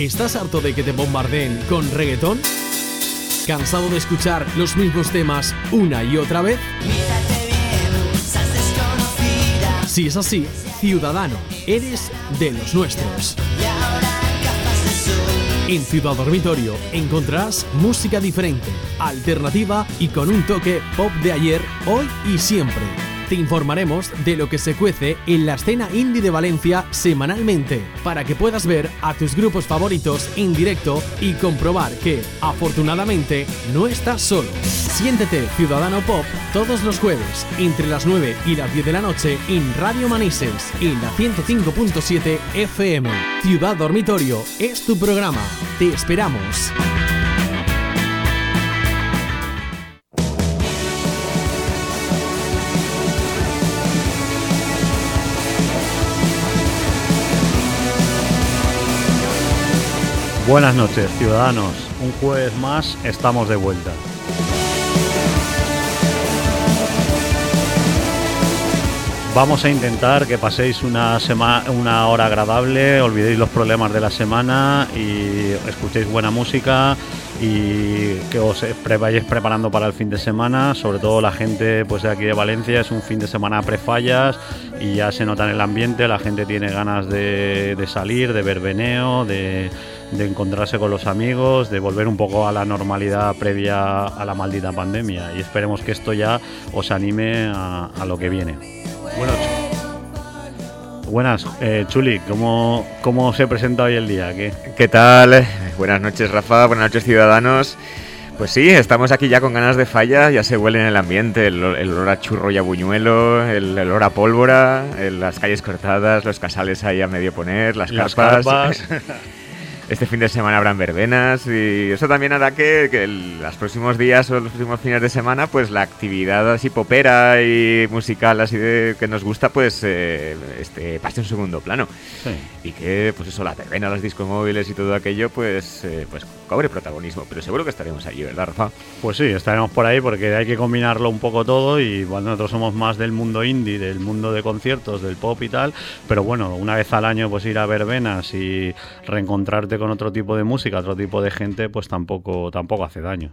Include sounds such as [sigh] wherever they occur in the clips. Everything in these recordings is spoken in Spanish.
¿Estás harto de que te bombardeen con reggaetón? ¿Cansado de escuchar los mismos temas una y otra vez? Si es así, ciudadano, eres de los nuestros. En Ciudad Dormitorio encontrarás música diferente, alternativa y con un toque pop de ayer, hoy y siempre te informaremos de lo que se cuece en la escena indie de Valencia semanalmente, para que puedas ver a tus grupos favoritos en directo y comprobar que, afortunadamente, no estás solo. Siéntete Ciudadano Pop todos los jueves, entre las 9 y las 10 de la noche, en Radio Manises, en la 105.7 FM. Ciudad Dormitorio es tu programa. Te esperamos. Buenas noches, ciudadanos. Un jueves más estamos de vuelta. Vamos a intentar que paséis una, semana, una hora agradable, olvidéis los problemas de la semana y escuchéis buena música y que os vayáis preparando para el fin de semana. Sobre todo la gente pues, de aquí de Valencia es un fin de semana prefallas y ya se nota en el ambiente, la gente tiene ganas de, salir, de ver veneo, de de encontrarse con los amigos, de volver un poco a la normalidad previa a la maldita pandemia. Y esperemos que esto ya os anime a, lo que viene. Bueno, Buenas, eh, Chuli, ¿cómo, ¿cómo se presenta hoy el día? ¿Qué? ¿Qué tal? Buenas noches, Rafa, buenas noches, ciudadanos. Pues sí, estamos aquí ya con ganas de falla, ya se huele en el ambiente el, olor a churro y a buñuelo, el, olor a pólvora, las calles cortadas, los casales ahí a medio poner, las, las carpas. [laughs] Este fin de semana habrán verbenas y eso también hará que, que los próximos días o los próximos fines de semana, pues la actividad así popera y musical así de que nos gusta, pues eh, este, pase en segundo plano. Y que, pues eso, la verbena, los discos móviles y todo aquello, pues, eh, pues cobre protagonismo. Pero seguro que estaremos allí, ¿verdad, Rafa? Pues sí, estaremos por ahí porque hay que combinarlo un poco todo y bueno, nosotros somos más del mundo indie, del mundo de conciertos, del pop y tal, pero bueno, una vez al año pues ir a verbenas y reencontrarte con otro tipo de música, otro tipo de gente, pues tampoco, tampoco hace daño.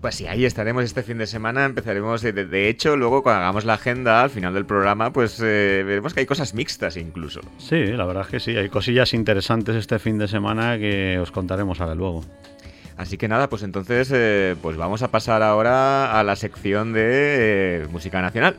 Pues sí, ahí estaremos este fin de semana. Empezaremos, de, hecho, luego cuando hagamos la agenda al final del programa, pues eh, veremos que hay cosas mixtas incluso. Sí, la verdad es que sí, hay cosillas interesantes este fin de semana que os contaremos ahora luego. Así que nada, pues entonces eh, pues vamos a pasar ahora a la sección de eh, música nacional.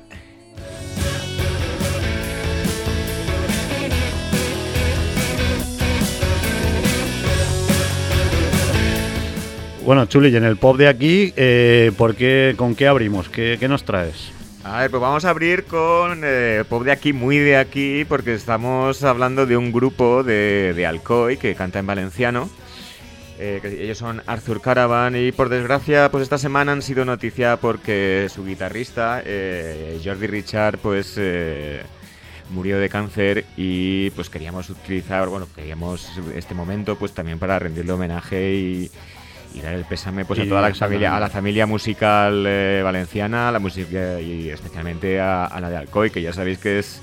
Bueno, Chuli, y en el pop de aquí, eh, ¿por qué, ¿con qué abrimos? ¿Qué, nos traes? A ver, pues vamos a abrir con eh, pop de aquí, muy de aquí, porque estamos hablando de un grupo de, de Alcoy que canta en valenciano. Eh, ellos son Arthur Caravan y por desgracia pues esta semana han sido noticia porque su guitarrista Jordi Richard pues murió de cáncer y pues queríamos utilizar bueno queríamos este momento pues también para rendirle homenaje y, y dar el pésame pues a toda la familia, a la familia musical eh, valenciana, a la música y especialmente a, la de Alcoy, que ya sabéis que es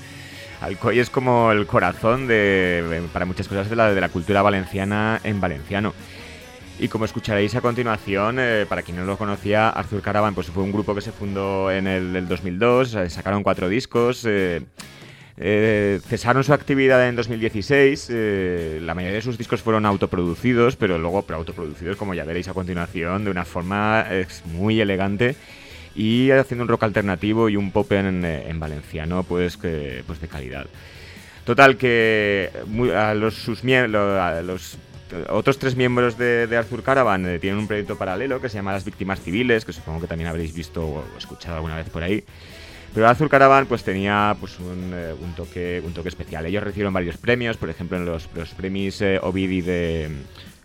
Alcoy es como el corazón de para muchas cosas de la, de la cultura valenciana en valenciano. Y como escucharéis a continuación, eh, para quien no lo conocía, Arthur Caravan pues fue un grupo que se fundó en el, 2002, eh, sacaron cuatro discos. Eh, cesaron su actividad en 2016. Eh, la mayoría de sus discos fueron autoproducidos, pero luego pero autoproducidos, como ya veréis a continuación, de una forma muy elegante y haciendo un rock alternativo y un pop en, valenciano, pues, que, pues de calidad. Total, que a los, sus, los otros tres miembros de, Arthur Caravan eh, tienen un proyecto paralelo que se llama Las Víctimas Civiles, que supongo que también habréis visto o escuchado alguna vez por ahí. Pero Azul Caravan pues tenía pues eh, un, toque un toque especial. Ellos recibieron varios premios, por ejemplo en los, los premios eh, Ovidi de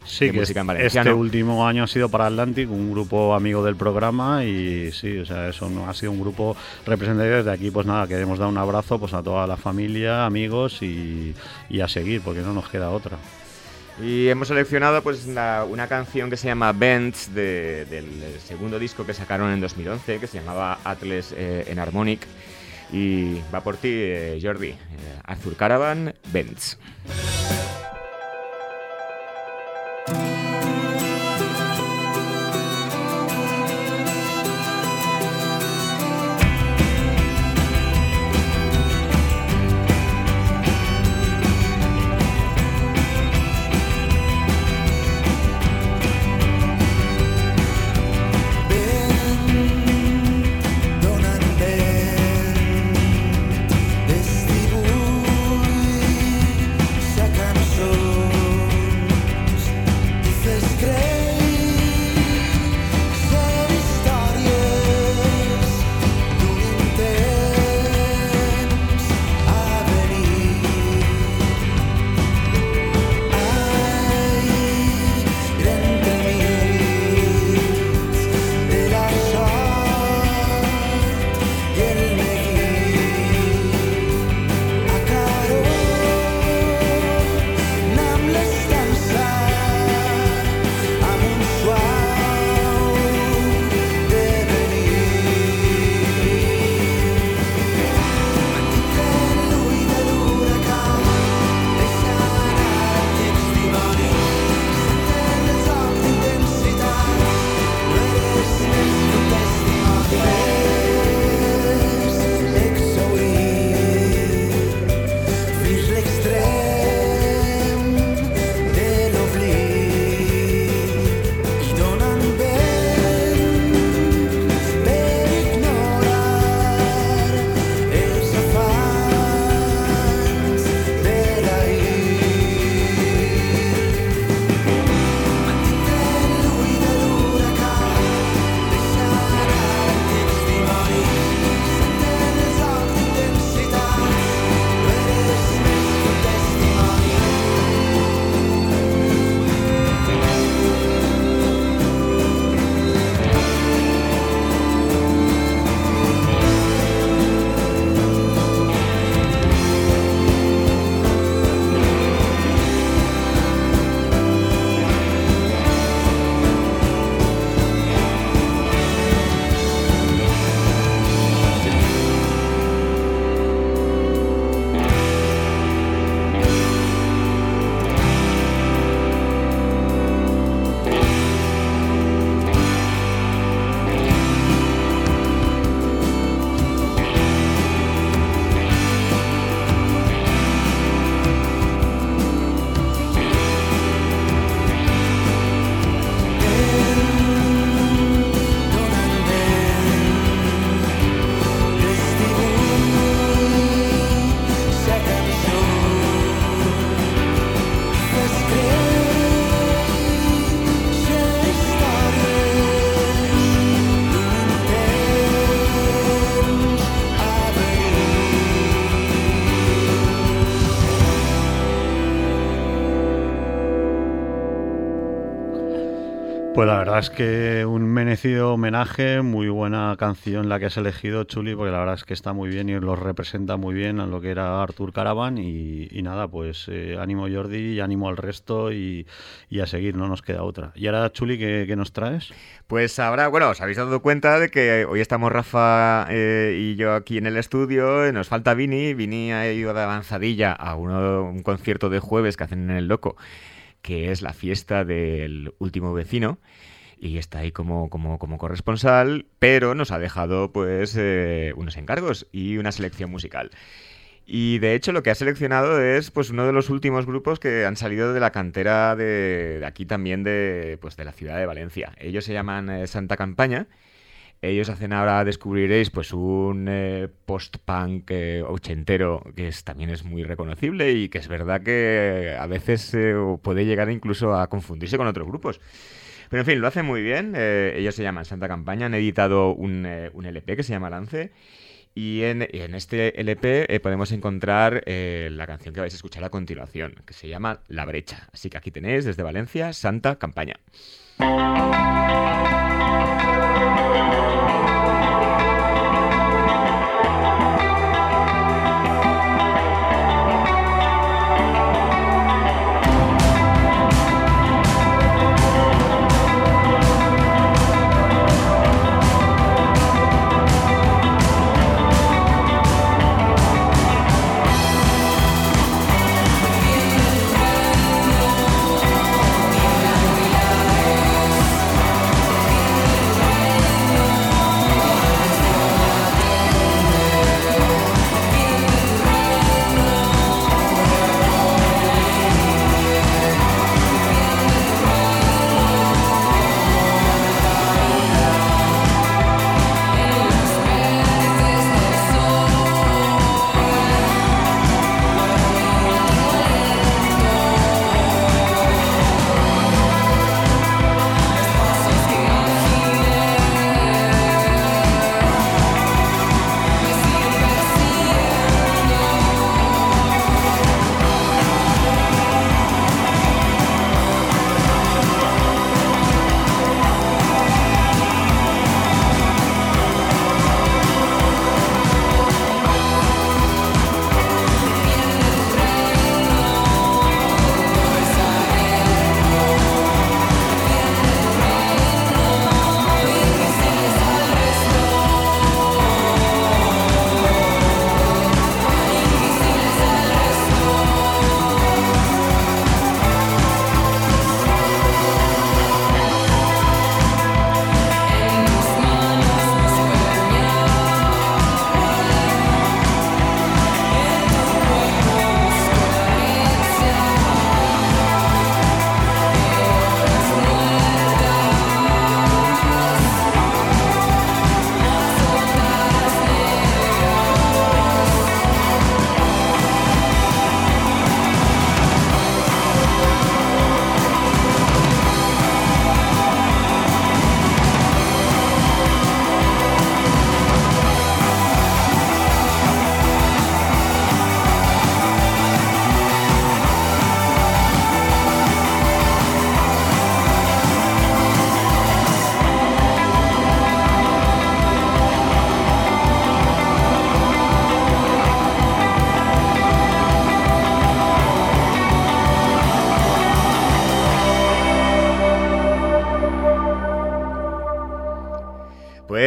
Sí, que música en este último año ha sido para Atlantic, un grupo amigo del programa y sí, o sea, eso no ha sido un grupo representativo. Desde aquí, pues nada, queremos dar un abrazo pues a toda la familia, amigos y, y a seguir, porque no nos queda otra. Y hemos seleccionado pues una, canción que se llama Bends del segundo disco que sacaron en 2011 que se llamaba Atlas eh, en Harmonic y va por ti eh, Jordi, eh, Arthur Caravan, Bends. Verdad es que un merecido homenaje, muy buena canción la que has elegido, Chuli, porque la verdad es que está muy bien y lo representa muy bien a lo que era Artur Caravan y, nada, pues eh, ánimo Jordi y ánimo al resto y, a seguir, no nos queda otra. Y ahora, Chuli, ¿qué, nos traes? Pues ahora, bueno, os habéis dado cuenta de que hoy estamos Rafa eh, y yo aquí en el estudio, nos falta Vini, Vini ha ido de avanzadilla a uno, un concierto de jueves que hacen en el Loco que es la fiesta del último vecino y está ahí como, como, como corresponsal, pero nos ha dejado pues eh, unos encargos y una selección musical. Y de hecho lo que ha seleccionado es pues uno de los últimos grupos que han salido de la cantera de, aquí también de, pues, de la ciudad de Valencia. Ellos se llaman eh, Santa Campaña ellos hacen ahora, descubriréis, pues un eh, post-punk eh, ochentero que es, también es muy reconocible y que es verdad que a veces eh, puede llegar incluso a confundirse con otros grupos. Pero en fin, lo hacen muy bien. ellos se llaman Santa Campaña, han editado un, LP que se llama Lance. Y en, en este LP podemos encontrar la canción que vais a escuchar a continuación, que se llama La Brecha. Así que aquí tenéis desde Valencia, Santa Campaña.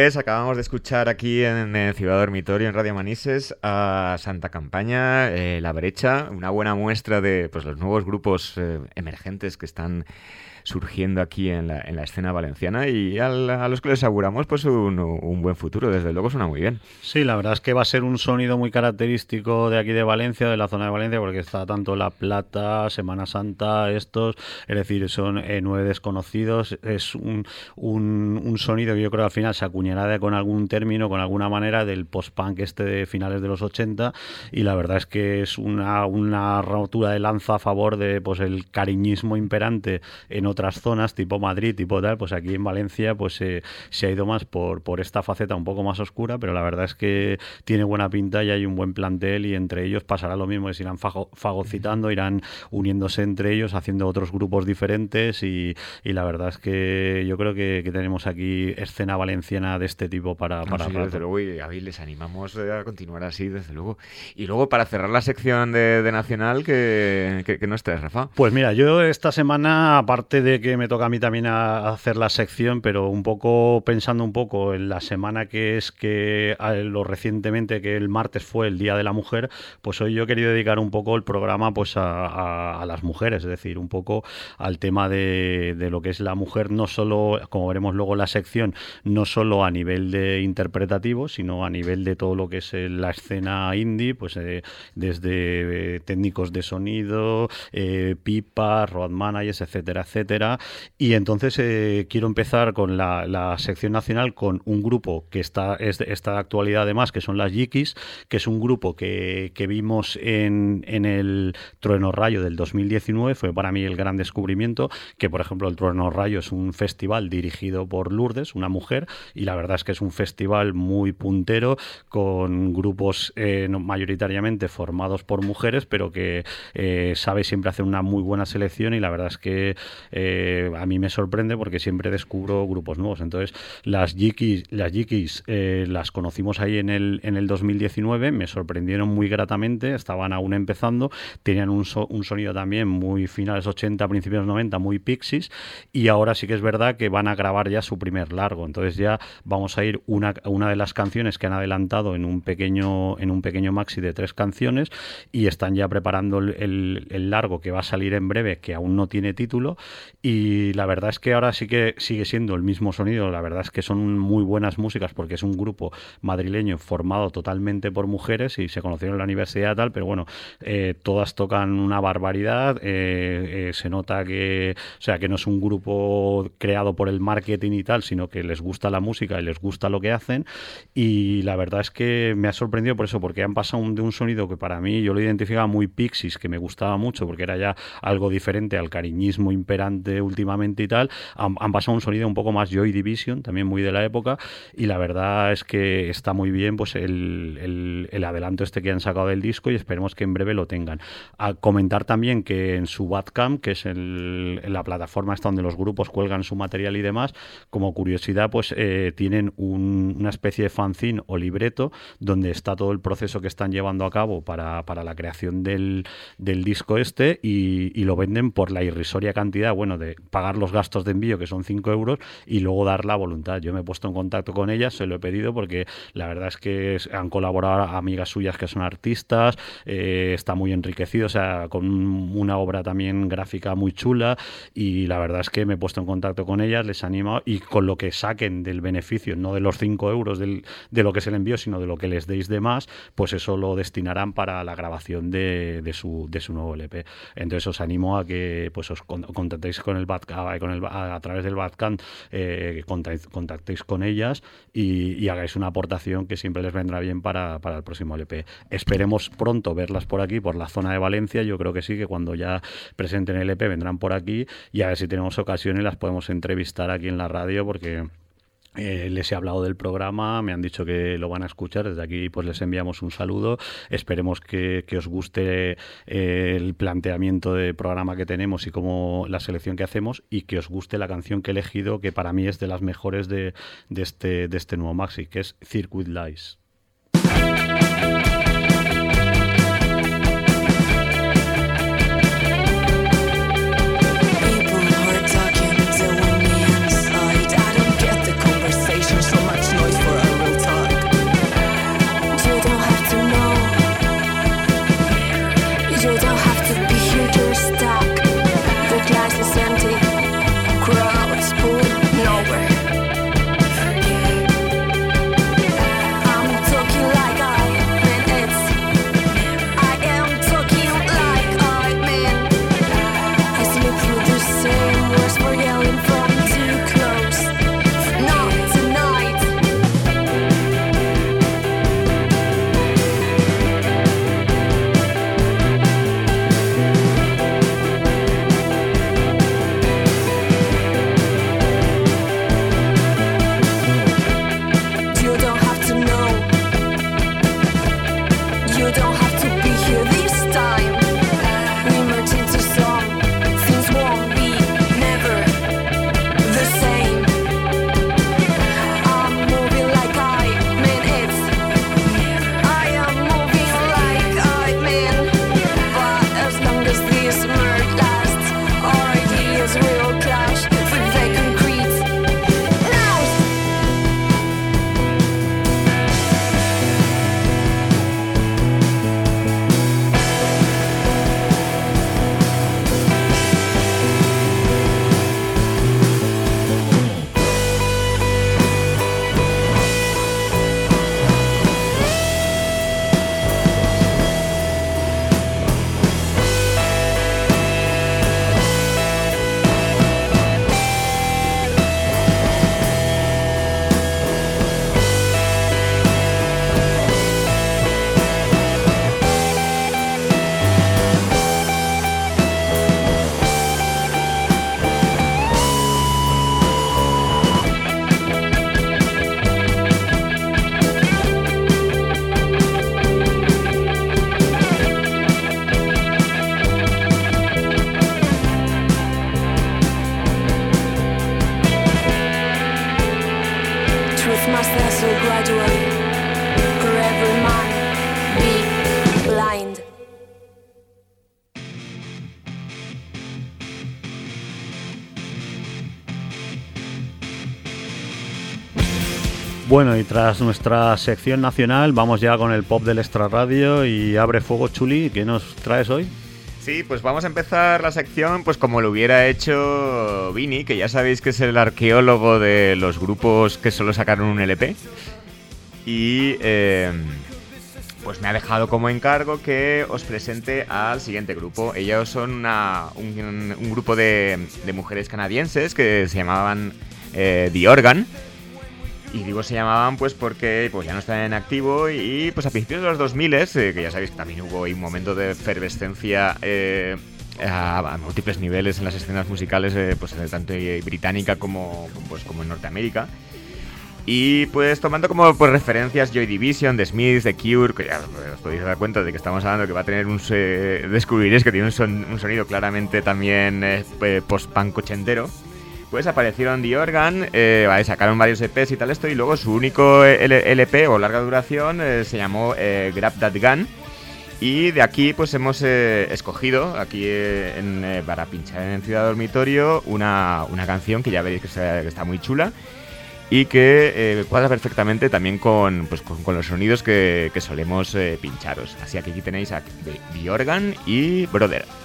Acabamos de escuchar aquí en, Ciudad Dormitorio, en Radio Manises, a Santa Campaña, eh, La Brecha, una buena muestra de pues, los nuevos grupos eh, emergentes que están surgiendo aquí en la, en la escena valenciana y a los que les auguramos pues un, un, buen futuro, desde luego suena muy bien. Sí, la verdad es que va a ser un sonido muy característico de aquí de Valencia, de la zona de Valencia, porque está tanto La Plata, Semana Santa, estos, es decir, son eh, nueve desconocidos, es un, un, sonido que yo creo al final se acuñará con algún término, con alguna manera del post-punk este de finales de los 80 y la verdad es que es una, una rotura de lanza a favor de pues el cariñismo imperante en otras zonas, tipo Madrid, tipo tal, pues aquí en Valencia pues se ha ido más por, por esta faceta un poco más oscura, pero la verdad es que tiene buena pinta y hay un buen plantel y entre ellos pasará lo mismo, que se irán fagocitando, irán uniéndose entre ellos, haciendo otros grupos diferentes y, y la verdad es que yo creo que, tenemos aquí escena valenciana de este tipo para... para desde luego, y a les animamos a continuar así, desde luego. Y luego, para cerrar la sección de, Nacional, que, que, no estés, Rafa. Pues mira, yo esta semana, aparte de que me toca a mí también a hacer la sección, pero un poco pensando un poco en la semana que es que lo recientemente que el martes fue el Día de la Mujer, pues hoy yo he querido dedicar un poco el programa pues a, las mujeres, es decir, un poco al tema de, de, lo que es la mujer, no solo, como veremos luego en la sección, no solo a nivel de interpretativo, sino a nivel de todo lo que es la escena indie, pues eh, desde eh, técnicos de sonido, eh, pipas, road managers, etcétera, etcétera. Y entonces quiero empezar con la, la sección nacional con un grupo que está, es de, esta actualidad además, que son las Yikis, que es un grupo que, que vimos en, en, el Trueno Rayo del 2019, fue para mí el gran descubrimiento, que por ejemplo el Trueno Rayo es un festival dirigido por Lourdes, una mujer, y la verdad es que es un festival muy puntero, con grupos eh, mayoritariamente formados por mujeres, pero que eh, sabe siempre hacer una muy buena selección y la verdad es que eh, a mí me sorprende porque siempre descubro grupos nuevos. Entonces, las Yikis, las Yikis eh, las conocimos ahí en el, en el 2019, me sorprendieron muy gratamente, estaban aún empezando, tenían un, un sonido también muy finales 80, principios 90, muy pixies, y ahora sí que es verdad que van a grabar ya su primer largo. Entonces ya vamos a ir una, una de las canciones que han adelantado en un pequeño, en un pequeño maxi de tres canciones y están ya preparando el, el largo que va a salir en breve, que aún no tiene título. Y la verdad es que ahora sí que sigue siendo el mismo sonido. La verdad es que son muy buenas músicas porque es un grupo madrileño formado totalmente por mujeres y se conocieron en la universidad tal, pero bueno, eh, todas tocan una barbaridad. Eh, eh, se nota que, o sea, que no es un grupo creado por el marketing y tal, sino que les gusta la música y les gusta lo que hacen. Y la verdad es que me ha sorprendido por eso, porque han pasado de un sonido que para mí yo lo identificaba muy Pixies, que me gustaba mucho porque era ya algo diferente al cariñismo imperante últimamente y tal, han, han pasado un sonido un poco más Joy Division, también muy de la época, y la verdad es que está muy bien pues el, el, adelanto este que han sacado del disco y esperemos que en breve lo tengan. A comentar también que en su Badcamp, que es el, la plataforma esta donde los grupos cuelgan su material y demás, como curiosidad, pues eh, tienen una especie de fanzine o libreto donde está todo el proceso que están llevando a cabo para, para la creación del, del disco este y, y, lo venden por la irrisoria cantidad, bueno, de pagar los gastos de envío que son 5 euros y luego dar la voluntad. Yo me he puesto en contacto con ellas, se lo he pedido porque la verdad es que han colaborado amigas suyas que son artistas, eh, está muy enriquecido, o sea, con una obra también gráfica muy chula y la verdad es que me he puesto en contacto con ellas, les animo y con lo que saquen del beneficio, no de los 5 euros del, de lo que se le envió, sino de lo que les deis de más, pues eso lo destinarán para la grabación de, de, su, de su nuevo LP. Entonces os animo a que pues os contactéis con el, el a, través del Badcamp eh, contactéis con ellas y, hagáis una aportación que siempre les vendrá bien para, para, el próximo LP. Esperemos pronto verlas por aquí, por la zona de Valencia. Yo creo que sí, que cuando ya presenten el LP vendrán por aquí y a ver si tenemos ocasión y las podemos entrevistar aquí en la radio porque eh, les he hablado del programa, me han dicho que lo van a escuchar. Desde aquí, pues les enviamos un saludo. Esperemos que, os guste eh, el planteamiento de programa que tenemos y como la selección que hacemos y que os guste la canción que he elegido, que para mí es de las mejores de, este, este nuevo maxi, que es Circuit Lies. Bueno, y tras nuestra sección nacional, vamos ya con el pop del Extra Radio y abre fuego Chuli. ¿Qué nos traes hoy? Sí, pues vamos a empezar la sección pues como lo hubiera hecho Vini, que ya sabéis que es el arqueólogo de los grupos que solo sacaron un LP. Y em, pues me ha dejado como encargo que os presente al siguiente grupo. Ellos son un, grupo de, mujeres canadienses que se llamaban eh, The Organ. Y digo se llamaban pues porque pues ya no están en activo y pues a principios de los 2000, eh, que ya sabéis que también hubo un momento de efervescencia eh, a, múltiples niveles en las escenas musicales, eh, pues tanto británica como, pues, como en Norteamérica. Y pues tomando como pues, referencias Joy Division, The Smiths, The Cure, que ya os podéis dar cuenta de que estamos hablando que va a tener un... descubriréis que tiene un, sonido claramente también post-punk ochentero pues aparecieron The Organ, eh, sacaron varios EPs y tal esto, y luego su único LP o larga duración eh, se llamó eh, Grab That Gun. Y de aquí pues hemos escogido, aquí para pinchar en Ciudad Dormitorio, una, canción que ya veréis que está, muy chula y que cuadra perfectamente también con, pues, con, los sonidos que, solemos pincharos. Así que aquí tenéis a The Organ y Brother.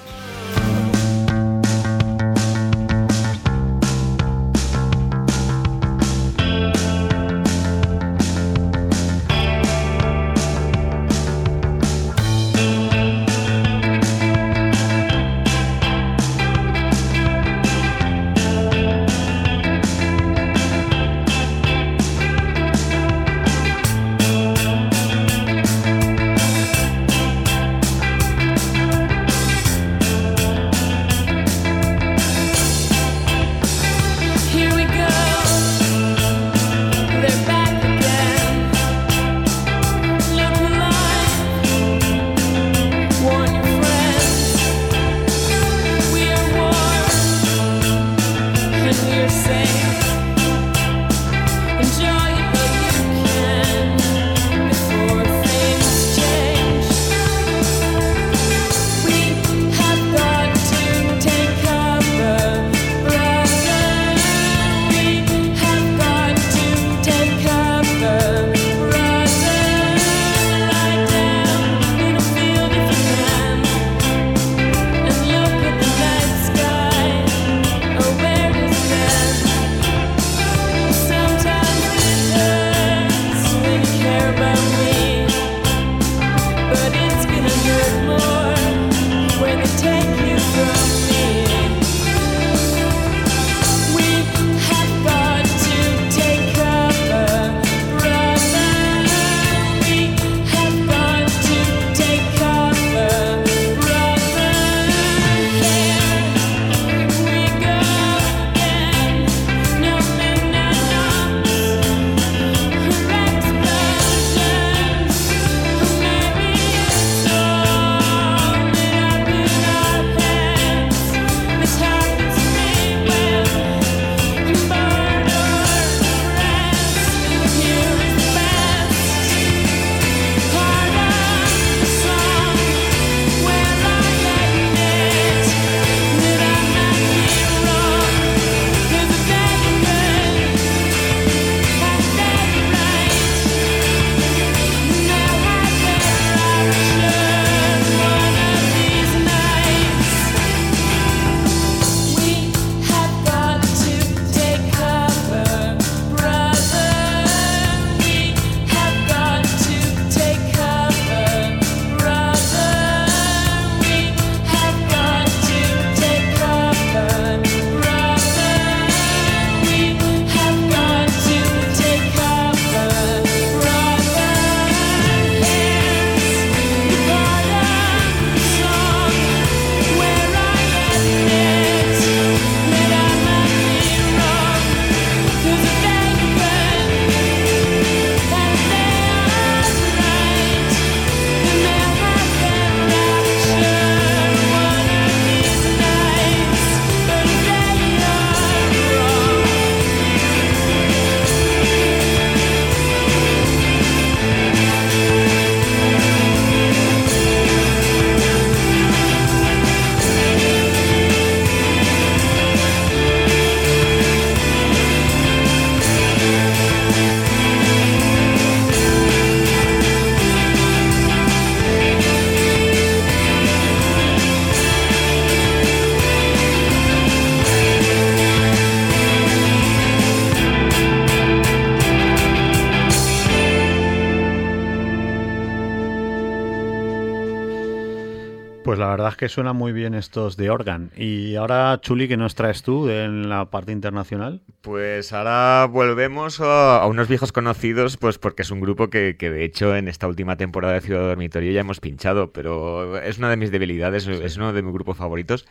Es que suenan muy bien estos de Organ. Y ahora, Chuli, ¿qué nos traes tú en la parte internacional? Pues ahora volvemos a, unos viejos conocidos, pues porque es un grupo que, de hecho en esta última temporada de Ciudad Dormitorio ya hemos pinchado, pero es una de mis debilidades, es uno de mis grupos favoritos.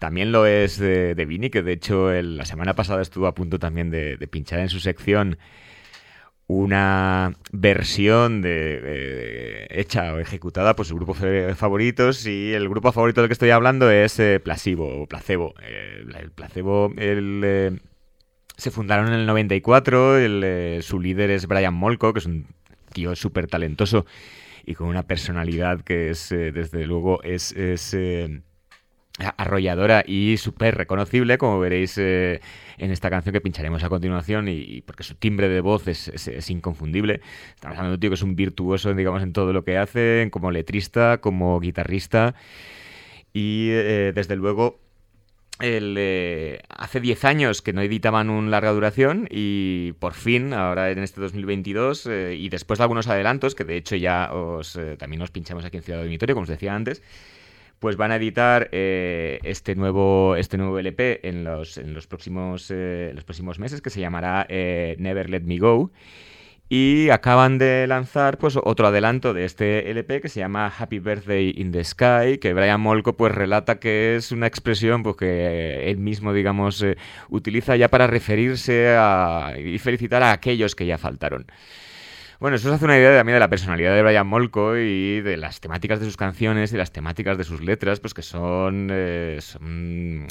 También lo es de, Vini, que de hecho la semana pasada estuvo a punto también de pinchar en su sección una versión de, hecha o ejecutada por sus grupos favoritos y el grupo favorito del que estoy hablando es eh, Placebo o Placebo. el Placebo eh, se fundaron en el 94, eh, su líder es Brian Molko, que es un tío súper talentoso y con una personalidad que es, desde luego, es arrolladora y súper reconocible, como veréis eh, en esta canción que pincharemos a continuación, y, porque su timbre de voz es, inconfundible. Estamos hablando de un tío que es un virtuoso, digamos, en todo lo que hace, como letrista, como guitarrista, y eh, desde luego eh, hace 10 años que no editaban un larga duración y por fin, ahora en este 2022, y después de algunos adelantos, que de hecho ya os, también os pinchamos aquí en Ciudad Dormitorio, como os decía antes, pues van a editar eh, este, nuevo, este nuevo LP en los, en los, próximos, eh, los próximos meses, que se llamará eh, Never Let Me Go. Y acaban de lanzar pues otro adelanto de este LP que se llama Happy Birthday in the Sky, que Brian Molko pues relata que es una expresión pues, que él mismo, digamos, utiliza ya para referirse a, y felicitar a aquellos que ya faltaron. Bueno, eso os hace una idea también de la personalidad de Brian Molko y de las temáticas de sus canciones y las temáticas de sus letras, pues que son, eh, son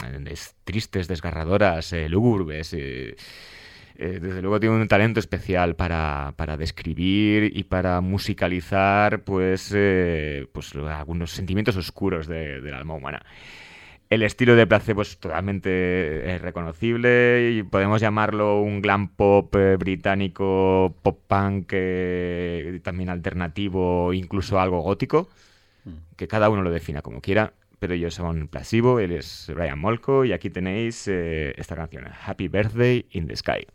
tristes, desgarradoras, eh, lúgubres. Eh, desde luego tiene un talento especial para, para describir y para musicalizar pues, pues algunos sentimientos oscuros de, del alma humana. El estilo de Placebo es totalmente eh, reconocible y podemos llamarlo un glam pop eh, británico, pop punk, eh, también alternativo, incluso algo gótico, mm. que cada uno lo defina como quiera, pero ellos son Placebo, él es Brian Molko y aquí tenéis esta canción, Happy Birthday in the Sky.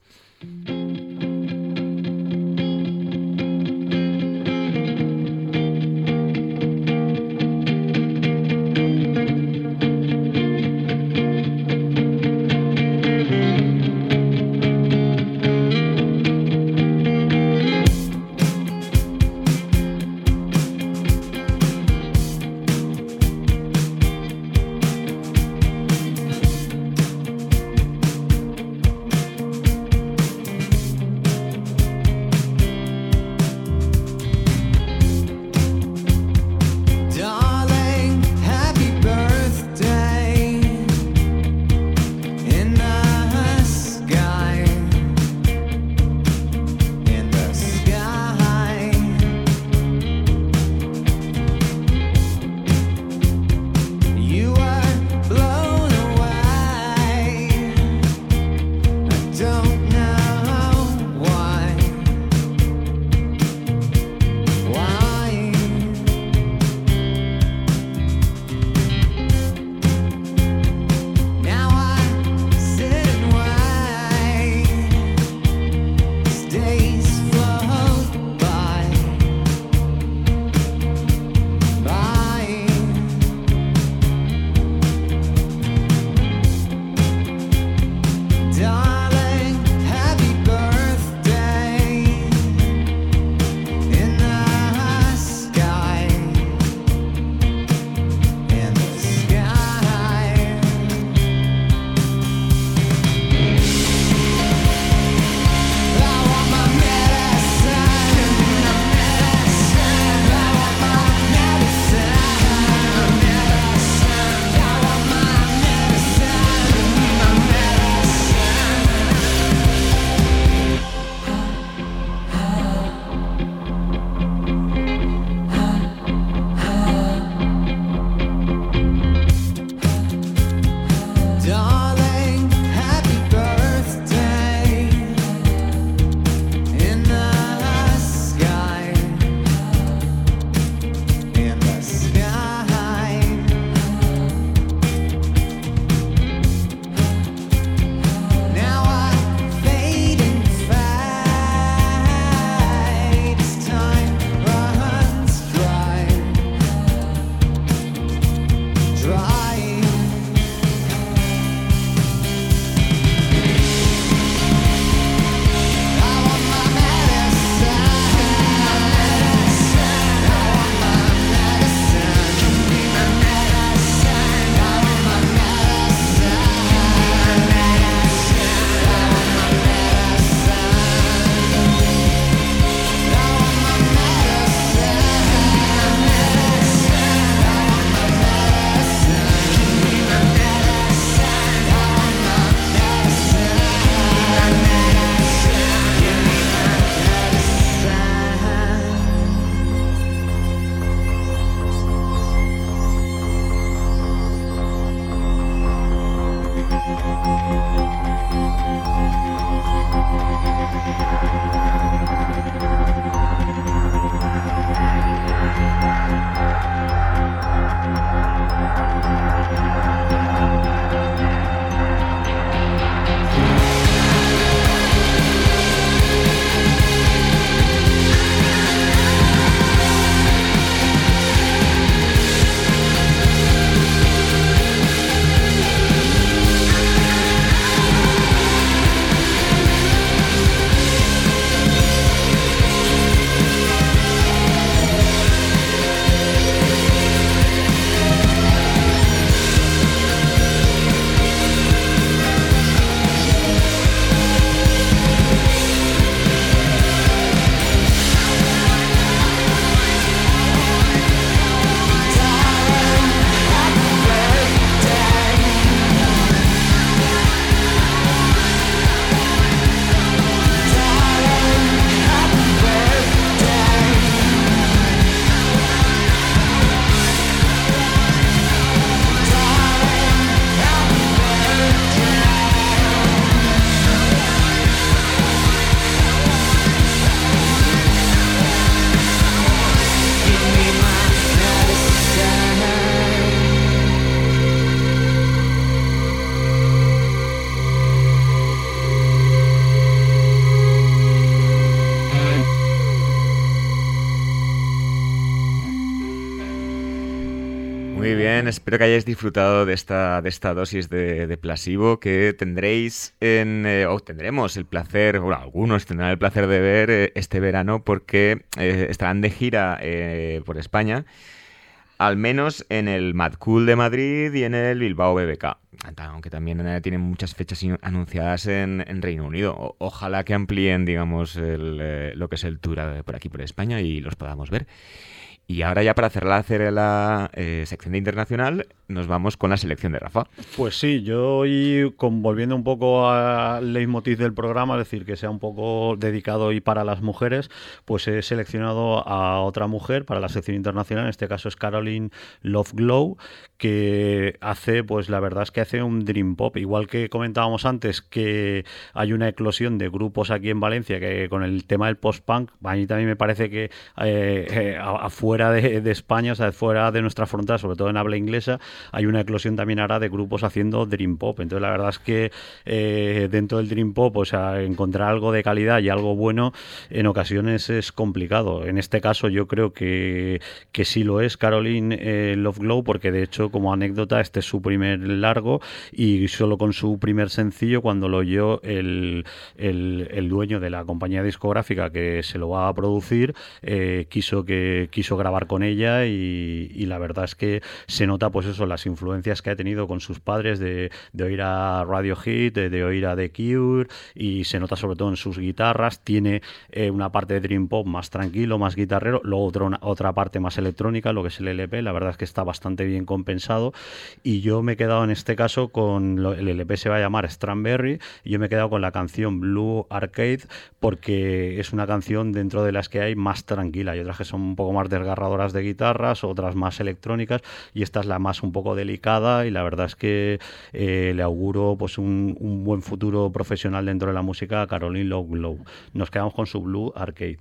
Espero que hayáis disfrutado de esta, de esta dosis de, de plasivo que tendréis en, eh, o tendremos el placer, bueno, algunos tendrán el placer de ver eh, este verano porque eh, estarán de gira por España, al menos en el Mad Cool de Madrid y en el Bilbao BBK. Aunque también tienen muchas fechas anunciadas en, en Reino Unido. Ojalá que amplíen, digamos, el, lo que es el tour por aquí por España y los podamos ver. Y ahora ya para cerrar la eh, sección de internacional, nos vamos con la selección de Rafa. Pues sí, yo hoy, volviendo un poco al leitmotiv del programa, es decir, que sea un poco dedicado y para las mujeres, pues he seleccionado a otra mujer para la sección internacional, en este caso es Caroline Love Glow, que hace, pues la verdad es que hace un dream pop, igual que comentábamos antes que hay una eclosión de grupos aquí en Valencia que con el tema del post-punk, a mí también me parece que eh, eh, a- afuera de, de España, o sea, fuera de nuestra frontera, sobre todo en habla inglesa, hay una eclosión también ahora de grupos haciendo dream pop. Entonces, la verdad es que eh, dentro del dream pop, o sea, encontrar algo de calidad y algo bueno en ocasiones es complicado. En este caso, yo creo que, que sí lo es Caroline eh, Love Glow, porque de hecho, como anécdota, este es su primer largo y solo con su primer sencillo, cuando lo oyó el, el, el dueño de la compañía discográfica que se lo va a producir, eh, quiso que quiso grabar con ella y, y la verdad es que se nota pues eso, las influencias que ha tenido con sus padres de, de oír a Radiohead, de, de oír a The Cure y se nota sobre todo en sus guitarras, tiene eh, una parte de Dream Pop más tranquilo, más guitarrero, luego otra, una- otra parte más electrónica, lo que es el LP, la verdad es que está bastante bien compensado. Y yo me he quedado en este caso con, lo- el LP se va a llamar Strawberry y yo me he quedado con la canción Blue Arcade porque es una canción dentro de las que hay más tranquila, hay otras que son un poco más de guitarras, otras más electrónicas y esta es la más un poco delicada y la verdad es que eh, le auguro pues un, un buen futuro profesional dentro de la música a Caroline Love Glow. Nos quedamos con su Blue Arcade.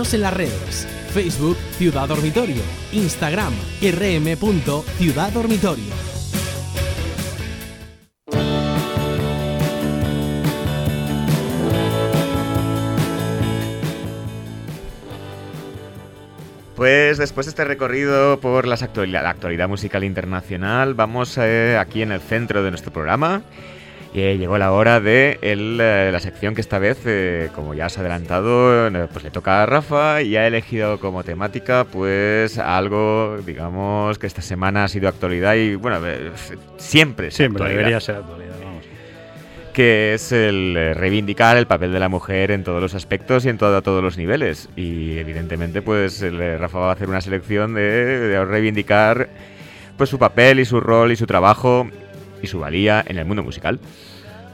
En las redes. Facebook Ciudad Dormitorio, Instagram rm.ciudaddormitorio. Pues después de este recorrido por la actualidad musical internacional, vamos eh, aquí en el centro de nuestro programa. Y eh, llegó la hora de el, eh, la sección que esta vez, eh, como ya has adelantado, eh, pues le toca a Rafa y ha elegido como temática pues algo, digamos, que esta semana ha sido actualidad y bueno, siempre es Siempre actualidad. debería ser actualidad, vamos. que es el reivindicar el papel de la mujer en todos los aspectos y en todo- a todos los niveles. Y evidentemente, pues el, Rafa va a hacer una selección de, de reivindicar pues su papel y su rol y su trabajo y su valía en el mundo musical.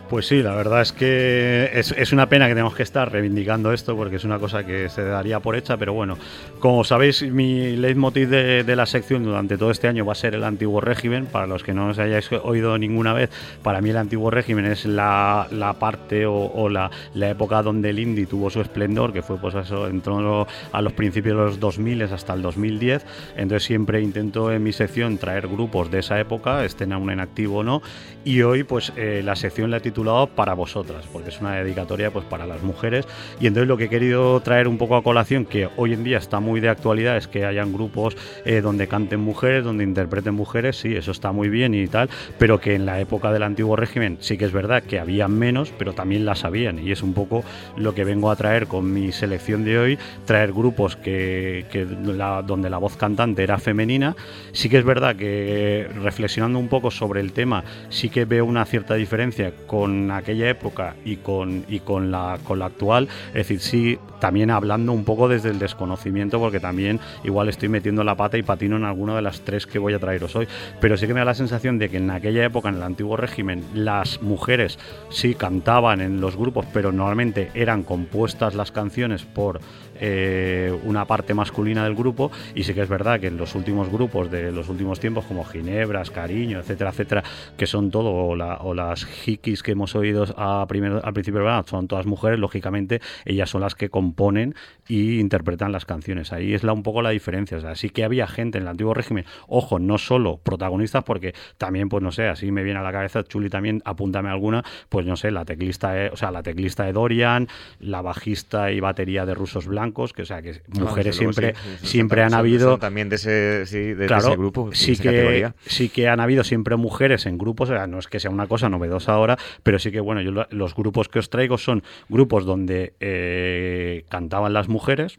Pues sí, la verdad es que es, una pena que tengamos que estar reivindicando esto porque es una cosa que se daría por hecha, pero bueno, como sabéis, mi leitmotiv de, la sección durante todo este año va a ser el antiguo régimen. Para los que no os hayáis oído ninguna vez, para mí el antiguo régimen es la, parte o, la, época donde el indie tuvo su esplendor, que fue pues eso, en torno a los principios de los 2000 hasta el 2010. Entonces siempre intento en mi sección traer grupos de esa época, estén aún en activo o no, y hoy pues eh, la sección la titulado Para vosotras, porque es una dedicatoria pues para las mujeres. Y entonces lo que he querido traer un poco a colación, que hoy en día está muy de actualidad, es que hayan grupos eh, donde canten mujeres, donde interpreten mujeres, sí, eso está muy bien y tal, pero que en la época del antiguo régimen sí que es verdad que había menos, pero también las habían. Y es un poco lo que vengo a traer con mi selección de hoy, traer grupos que, que la- donde la voz cantante era femenina. Sí que es verdad que reflexionando un poco sobre el tema, sí que veo una cierta diferencia con aquella época y con, y con, la, con la actual. Es decir, sí, también hablando un poco desde el desconocimiento, porque también igual estoy metiendo la pata y patino en alguna de las tres que voy a traeros hoy. Pero sí que me da la sensación de que en aquella época, en el antiguo régimen, las mujeres sí cantaban en los grupos, pero normalmente eran compuestas las canciones por eh, una parte masculina del grupo y sí que es verdad que en los últimos grupos de los últimos tiempos como Ginebras, Cariño, etcétera, etcétera, que son todo o, la- o las hikis que hemos oído a primero- al principio del son todas mujeres, lógicamente ellas son las que componen y interpretan las canciones. Ahí es la, un poco la diferencia. O sí que había gente en el antiguo régimen, ojo, no solo protagonistas, porque también, pues no sé, así me viene a la cabeza, Chuli también, apúntame alguna, pues no sé, la teclista, de- o sea, la teclista de Dorian, la bajista y batería de Rusos Blancos, que o sea, que mujeres Ah, luego, siempre, sí, sí, sí, siempre han habido también de ese, sí, de claro, ese grupo, de sí esa que, categoría. sí que han habido siempre mujeres en grupos, o sea, no es que sea una cosa novedosa ahora, pero sí que, bueno, yo lo- los grupos que os traigo son grupos donde eh, cantaban las mujeres.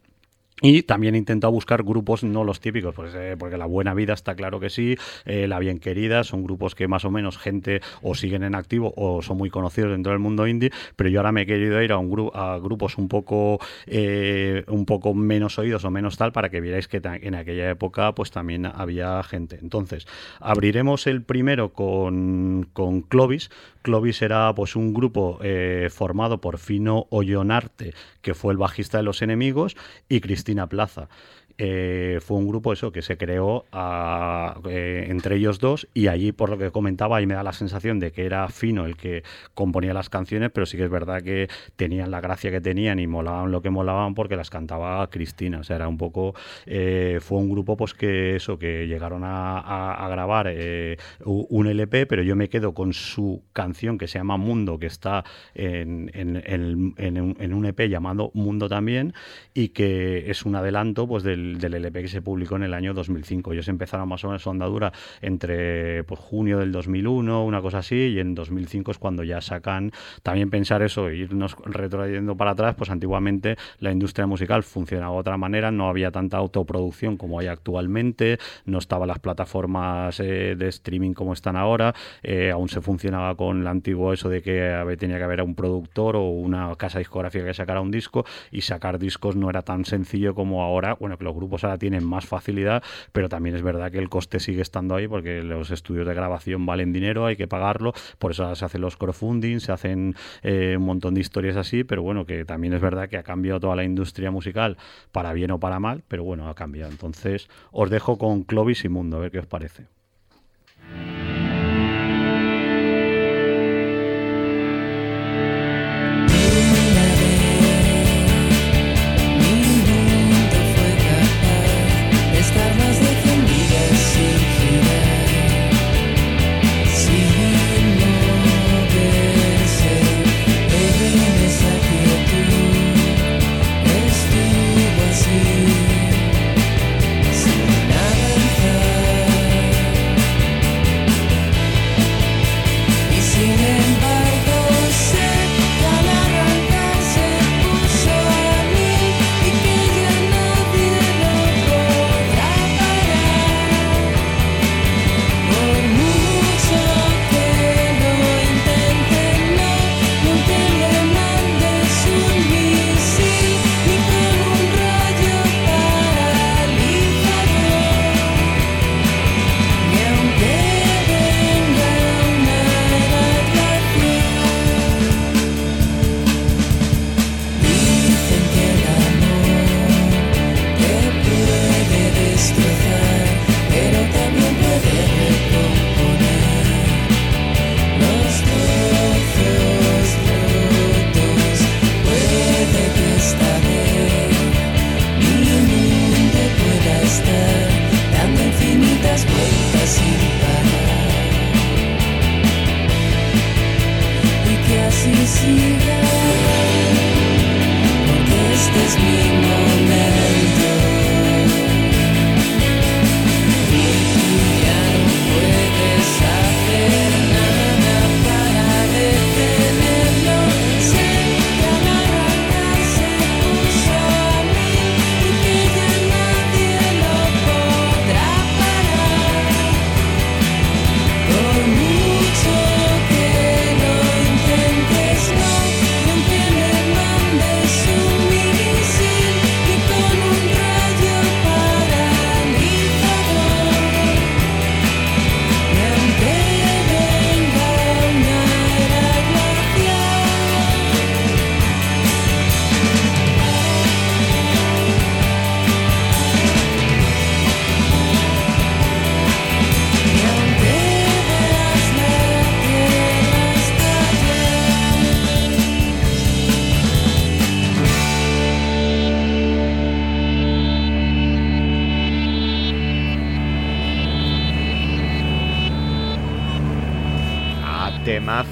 Y también he intentado buscar grupos no los típicos, pues, eh, porque La Buena Vida está claro que sí, eh, La Bien Querida, son grupos que más o menos gente o siguen en activo o son muy conocidos dentro del mundo indie, pero yo ahora me he querido ir a, un gru- a grupos un poco, eh, un poco menos oídos o menos tal para que vierais que en aquella época pues también había gente. Entonces, abriremos el primero con, con Clovis. Clovis era pues un grupo eh, formado por Fino Ollonarte, que fue el bajista de Los Enemigos, y Cristina Plaza. Eh, fue un grupo eso que se creó eh, entre ellos dos y allí por lo que comentaba ahí me da la sensación de que era Fino el que componía las canciones pero sí que es verdad que tenían la gracia que tenían y molaban lo que molaban porque las cantaba Cristina. O sea era un poco eh, fue un grupo pues que eso que llegaron a, grabar un LP pero yo me quedo con su canción que se llama Mundo que está en, en- en- un, EP llamado Mundo también y que es un adelanto pues del, del LP que se publicó en el año 2005 ellos empezaron más o menos su andadura entre pues, junio del 2001 una cosa así y en 2005 es cuando ya sacan también pensar eso irnos retrocediendo para atrás pues antiguamente la industria musical funcionaba de otra manera no había tanta autoproducción como hay actualmente no estaban las plataformas eh, de streaming como están ahora eh, aún se funcionaba con el antiguo eso de que había- tenía que haber un productor o una casa discográfica que sacara un disco y sacar discos no era tan sencillo como ahora. Bueno que los grupos ahora tienen más facilidad pero también es verdad que el coste sigue estando ahí porque los estudios de grabación valen dinero hay que pagarlo por eso se hacen los crowdfunding se hacen eh, un montón de historias así pero bueno que también es verdad que ha cambiado toda la industria musical para bien o para mal pero bueno ha cambiado. Entonces os dejo con Clovis y Mundo a ver qué os parece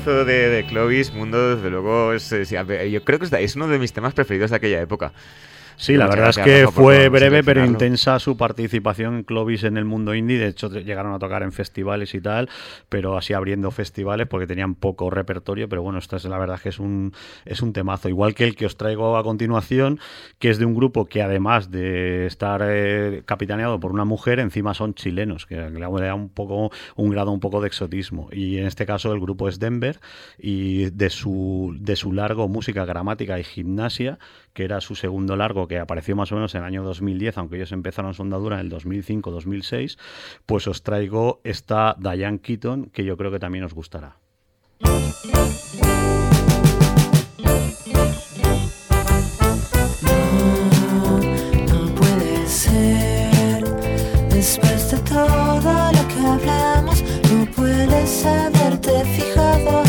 temazo de, Clovis, Mundo, desde luego, es, yo creo que es uno de mis temas preferidos de aquella época. Sí, la verdad es que fue breve pero intensa su participación en Clovis en el mundo indie. De hecho, llegaron a tocar en festivales y tal, pero así abriendo festivales porque tenían poco repertorio. Pero bueno, esta es la verdad que es un, es un temazo. Igual que el que os traigo a continuación, que es de un grupo que además de estar eh, capitaneado por una mujer, encima son chilenos, que le da un poco un grado un poco de exotismo. Y en este caso el grupo es Denver y de su, de su largo música, gramática y gimnasia, que era su segundo largo, que apareció más o menos en el año 2010, aunque ellos empezaron su andadura en el 2005-2006, pues os traigo esta Diane Keaton, que yo creo que también os gustará. Después de todo lo que hablamos, no puedes haberte fijado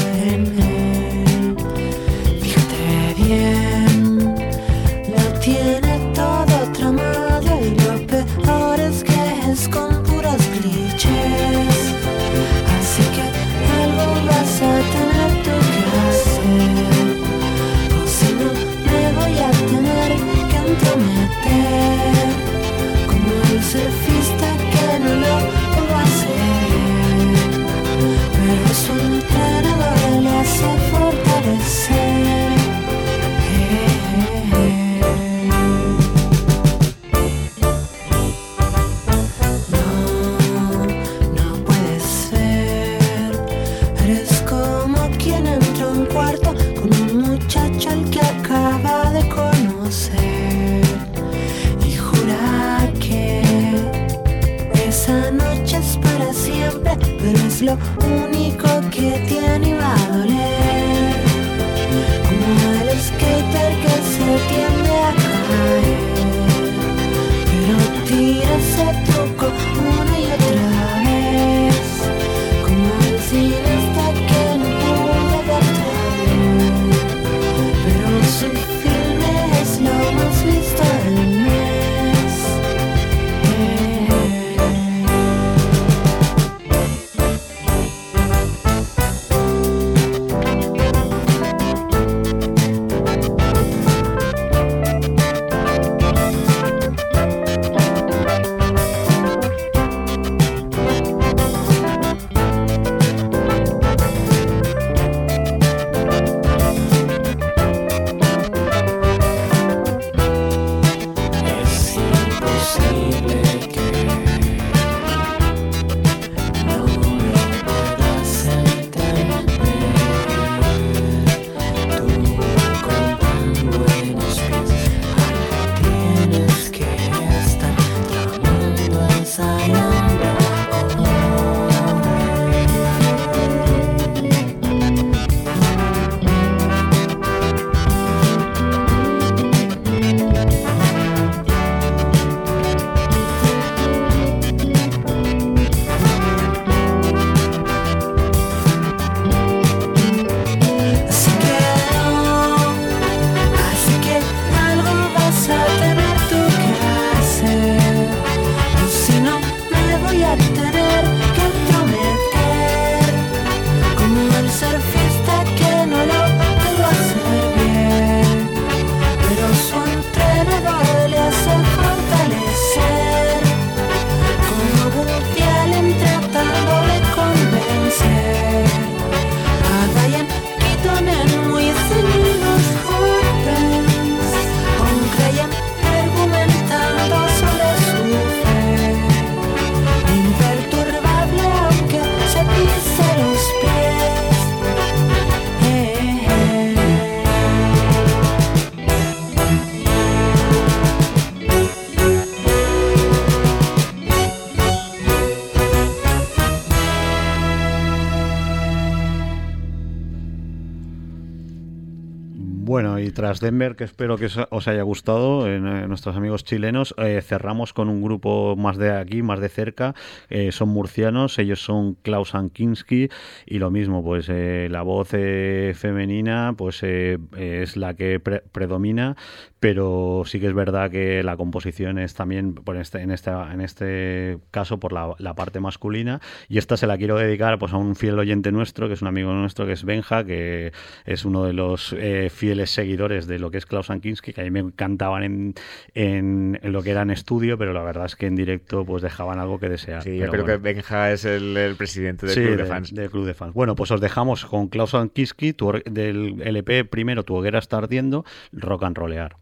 tras Denver, que espero que os haya gustado, eh, nuestros amigos chilenos, eh, cerramos con un grupo más de aquí, más de cerca. Eh, son murcianos, ellos son Klaus Ankinski y lo mismo, pues la voz femenina pues es la que predomina, pero sí que es verdad que la composición es también por este, en, este, en este caso por la, la, parte masculina. Y esta se la quiero dedicar pues, a un fiel oyente nuestro, que es un amigo nuestro, que es Benja, que es uno de los fieles seguidores de lo que es Klaus Ankinski, que a mí me encantaban en, en, lo que era en estudio, pero la verdad es que en directo pues dejaban algo que desear. Sí, yo creo que Benja es el, presidente del club de, fans. Del club de fans. Bueno, pues os dejamos con Klaus Ankinski, del LP primero, Tu hoguera está ardiendo, rock and rollear.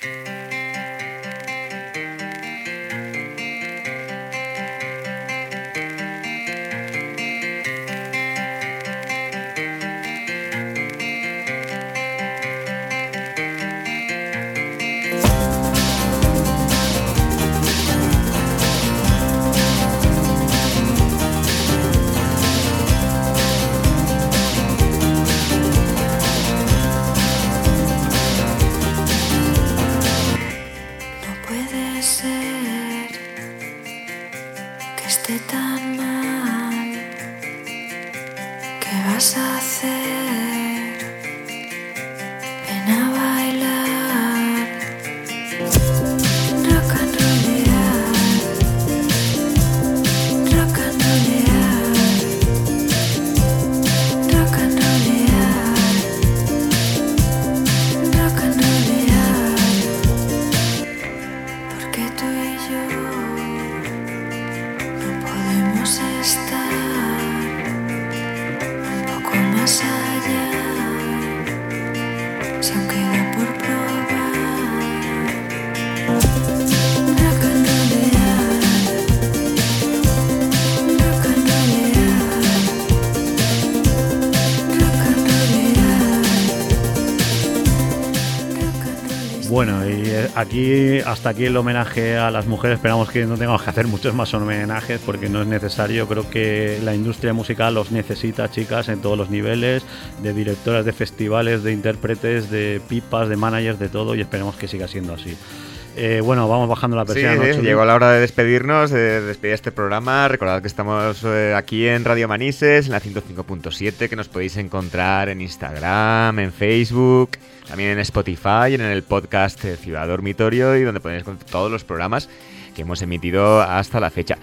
Thank you. Aquí hasta aquí el homenaje a las mujeres. Esperamos que no tengamos que hacer muchos más homenajes porque no es necesario. Creo que la industria musical los necesita, chicas, en todos los niveles, de directoras de festivales, de intérpretes, de pipas, de managers, de todo, y esperemos que siga siendo así. Eh, bueno, vamos bajando la persiana. llegó la hora de despedirnos, de despedir este programa. Recordad que estamos eh, aquí en Radio Manises, en la 105.7, que nos podéis encontrar en Instagram, en Facebook, también en Spotify, en el podcast Ciudad Dormitorio y donde podéis encontrar todos los programas que hemos emitido hasta la fecha.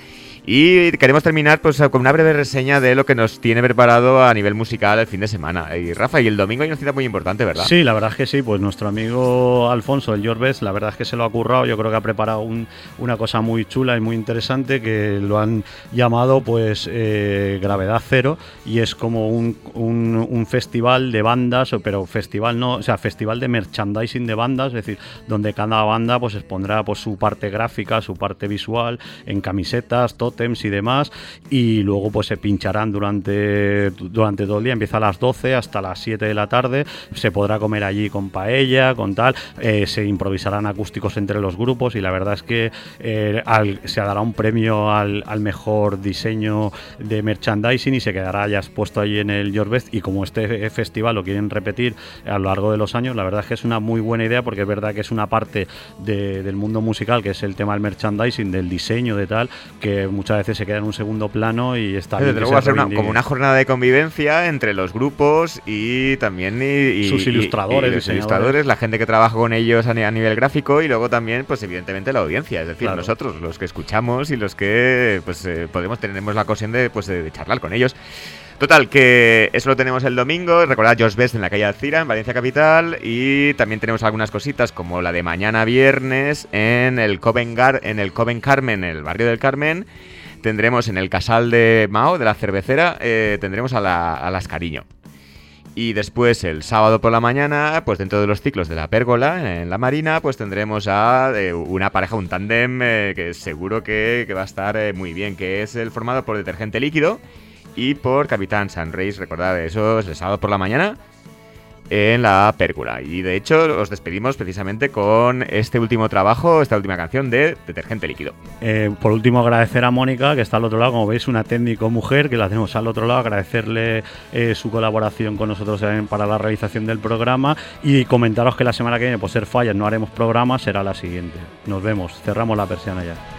Y queremos terminar pues, con una breve reseña de lo que nos tiene preparado a nivel musical el fin de semana. Y Rafa, y el domingo hay una cita muy importante, ¿verdad? Sí, la verdad es que sí. Pues nuestro amigo Alfonso, el Jorbes, la verdad es que se lo ha currado. Yo creo que ha preparado una cosa muy chula y muy interesante que lo han llamado pues eh, Gravedad Cero y es como un, un, festival de bandas, pero festival no, o sea, festival de merchandising de bandas, es decir, donde cada banda pues expondrá pues su parte gráfica, su parte visual en camisetas, todo y demás, y luego pues se pincharán durante, durante todo el día, empieza a las 12 hasta las 7 de la tarde, se podrá comer allí con paella, con tal, eh, se improvisarán acústicos entre los grupos y la verdad es que eh, se dará un premio al, mejor diseño de merchandising y se quedará ya expuesto allí en el Best. Y como este festival lo quieren repetir a lo largo de los años, la verdad es que es una muy buena idea porque es verdad que es una parte del mundo musical que es el tema del merchandising, del diseño, de tal, que veces se queda en un segundo plano y está bien. Luego va a ser como una jornada de convivencia entre los grupos y también y, sus ilustradores, los ilustradores, la gente que trabaja con ellos a, nivel gráfico y luego también, pues evidentemente la audiencia, es decir, nosotros, los que escuchamos y los que pues eh, podemos tenemos la ocasión de, pues, de charlar con ellos. Total, que eso lo tenemos el domingo. Recordad Josh Best en la calle Alcira, en Valencia Capital. Y también tenemos algunas cositas como la de mañana viernes en el Coven, en el Coven Carmen, en el barrio del Carmen tendremos en el Casal de Mao, de la cervecera, eh, tendremos a, las Cariño. Y después el sábado por la mañana, pues dentro de los ciclos de la pérgola, en la marina, pues tendremos a eh, una pareja, un tándem eh, que seguro que, va a estar muy bien, que es el formado por detergente líquido y por Capitán Sunrays. Recordad, eso es el sábado por la mañana en la pérgula. Y de hecho os despedimos precisamente con este último trabajo, esta última canción de Detergente Líquido. Eh, por último, agradecer a Mónica, que está al otro lado, como veis, una técnico mujer, que la tenemos al otro lado, agradecerle eh, su colaboración con nosotros para la realización del programa y comentaros que la semana que viene, por ser fallas, no haremos programa, será la siguiente. Nos vemos, cerramos la persiana ya.